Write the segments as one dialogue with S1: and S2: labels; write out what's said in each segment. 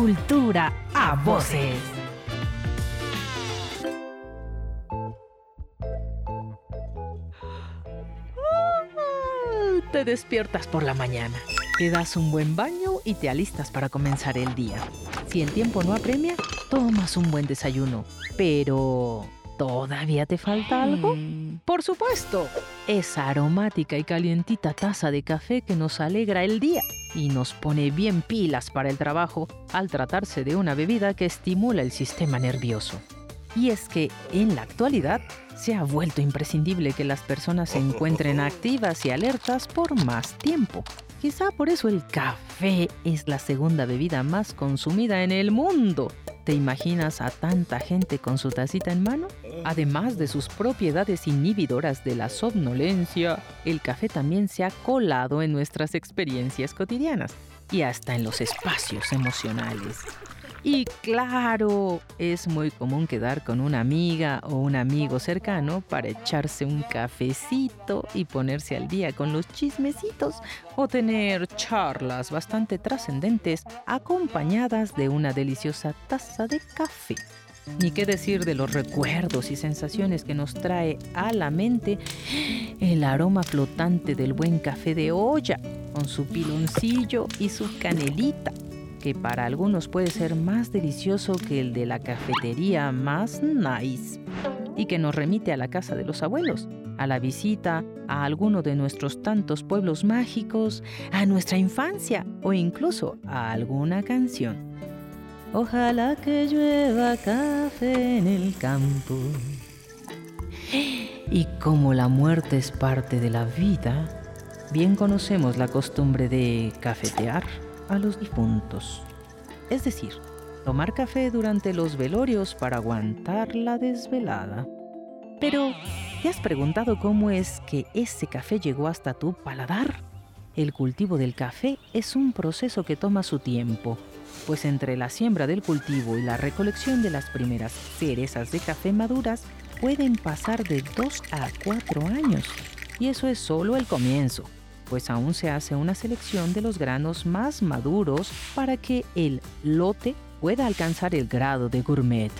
S1: Cultura a voces. Te despiertas por la mañana, te das un buen baño y te alistas para comenzar el día. Si el tiempo no apremia, tomas un buen desayuno. Pero, ¿todavía te falta algo? Por supuesto, esa aromática y calientita taza de café que nos alegra el día y nos pone bien pilas para el trabajo al tratarse de una bebida que estimula el sistema nervioso. Y es que en la actualidad se ha vuelto imprescindible que las personas se encuentren activas y alertas por más tiempo. Quizá por eso el café es la segunda bebida más consumida en el mundo. ¿Te imaginas a tanta gente con su tacita en mano? Además de sus propiedades inhibidoras de la somnolencia, el café también se ha colado en nuestras experiencias cotidianas y hasta en los espacios emocionales. Y claro, es muy común quedar con una amiga o un amigo cercano para echarse un cafecito y ponerse al día con los chismecitos o tener charlas bastante trascendentes acompañadas de una deliciosa taza de café. Ni qué decir de los recuerdos y sensaciones que nos trae a la mente el aroma flotante del buen café de olla, con su piloncillo y su canelita que para algunos puede ser más delicioso que el de la cafetería más nice y que nos remite a la casa de los abuelos, a la visita a alguno de nuestros tantos pueblos mágicos, a nuestra infancia o incluso a alguna canción. Ojalá que llueva café en el campo. Y como la muerte es parte de la vida, bien conocemos la costumbre de cafetear a los difuntos. Es decir, tomar café durante los velorios para aguantar la desvelada. Pero, ¿te has preguntado cómo es que ese café llegó hasta tu paladar? El cultivo del café es un proceso que toma su tiempo, pues entre la siembra del cultivo y la recolección de las primeras cerezas de café maduras pueden pasar de 2 a 4 años. Y eso es solo el comienzo pues aún se hace una selección de los granos más maduros para que el lote pueda alcanzar el grado de gourmet.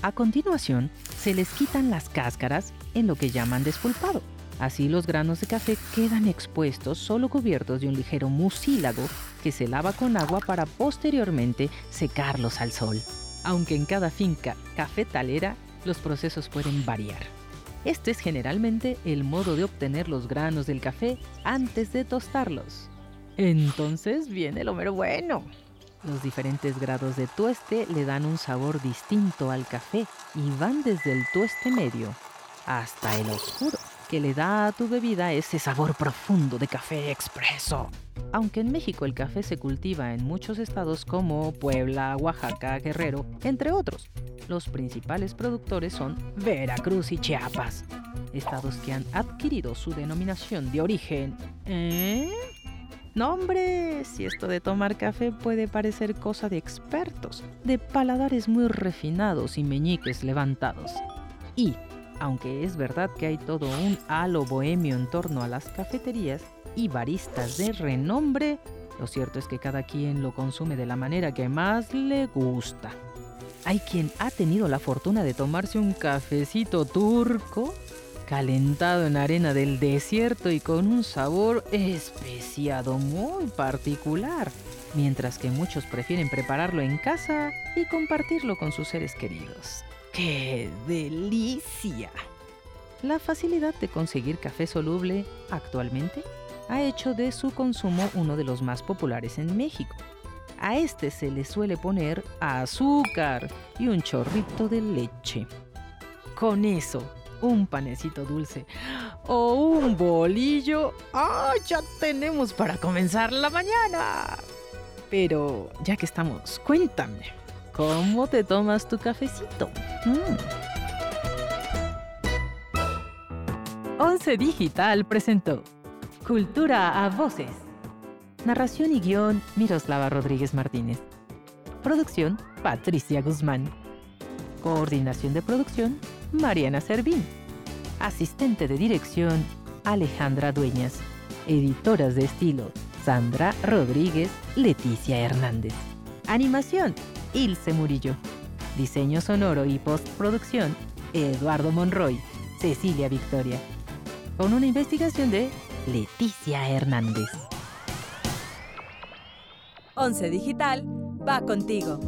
S1: A continuación, se les quitan las cáscaras en lo que llaman despulpado. Así los granos de café quedan expuestos solo cubiertos de un ligero mucílago que se lava con agua para posteriormente secarlos al sol. Aunque en cada finca cafetalera los procesos pueden variar. Este es generalmente el modo de obtener los granos del café antes de tostarlos. Entonces viene lo mero bueno. Los diferentes grados de tueste le dan un sabor distinto al café y van desde el tueste medio hasta el oscuro, que le da a tu bebida ese sabor profundo de café expreso. Aunque en México el café se cultiva en muchos estados como Puebla, Oaxaca, Guerrero, entre otros, los principales productores son Veracruz y Chiapas, estados que han adquirido su denominación de origen. ¿Eh? No, hombre, si esto de tomar café puede parecer cosa de expertos, de paladares muy refinados y meñiques levantados. Y, aunque es verdad que hay todo un halo bohemio en torno a las cafeterías y baristas de renombre, lo cierto es que cada quien lo consume de la manera que más le gusta. Hay quien ha tenido la fortuna de tomarse un cafecito turco, calentado en arena del desierto y con un sabor especiado muy particular, mientras que muchos prefieren prepararlo en casa y compartirlo con sus seres queridos. ¡Qué delicia! La facilidad de conseguir café soluble actualmente ha hecho de su consumo uno de los más populares en México a este se le suele poner azúcar y un chorrito de leche. Con eso, un panecito dulce o un bolillo, ¡ah! ya tenemos para comenzar la mañana! Pero ya que estamos, cuéntame, ¿cómo te tomas tu cafecito? Mm. Once Digital presentó Cultura a Voces Narración y guion Miroslava Rodríguez Martínez. Producción Patricia Guzmán. Coordinación de producción Mariana Servín. Asistente de dirección Alejandra Dueñas. Editoras de estilo Sandra Rodríguez, Leticia Hernández. Animación, Ilse Murillo. Diseño sonoro y postproducción, Eduardo Monroy, Cecilia Victoria. Con una investigación de Leticia Hernández.
S2: Once Digital va contigo.